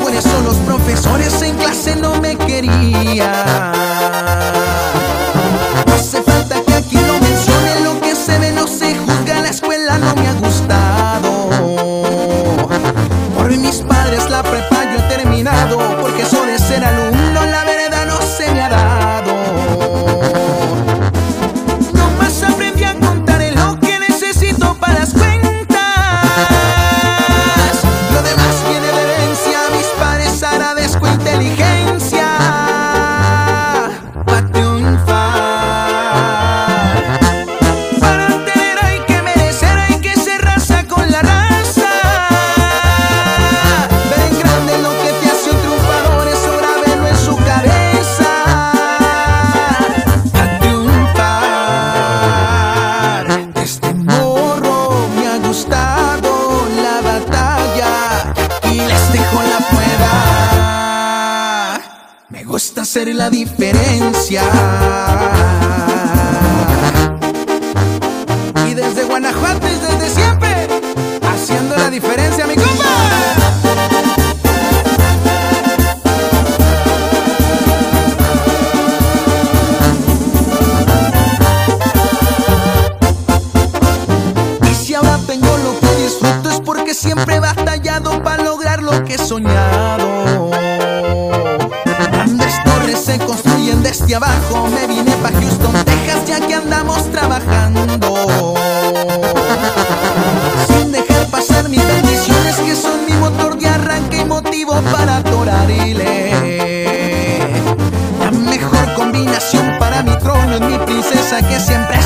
Buenos son los profesores en clase no me querían. la diferencia. Y desde Guanajuato y desde siempre, haciendo la diferencia, mi compa. Y si ahora tengo lo que disfruto es porque siempre he batallado para lograr lo que he soñado. desde abajo me vine para Houston, Texas, ya que andamos trabajando. Sin dejar pasar mis bendiciones, que son mi motor de arranque y motivo para torarile. La mejor combinación para mi trono es mi princesa que siempre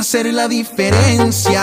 hacer la diferencia.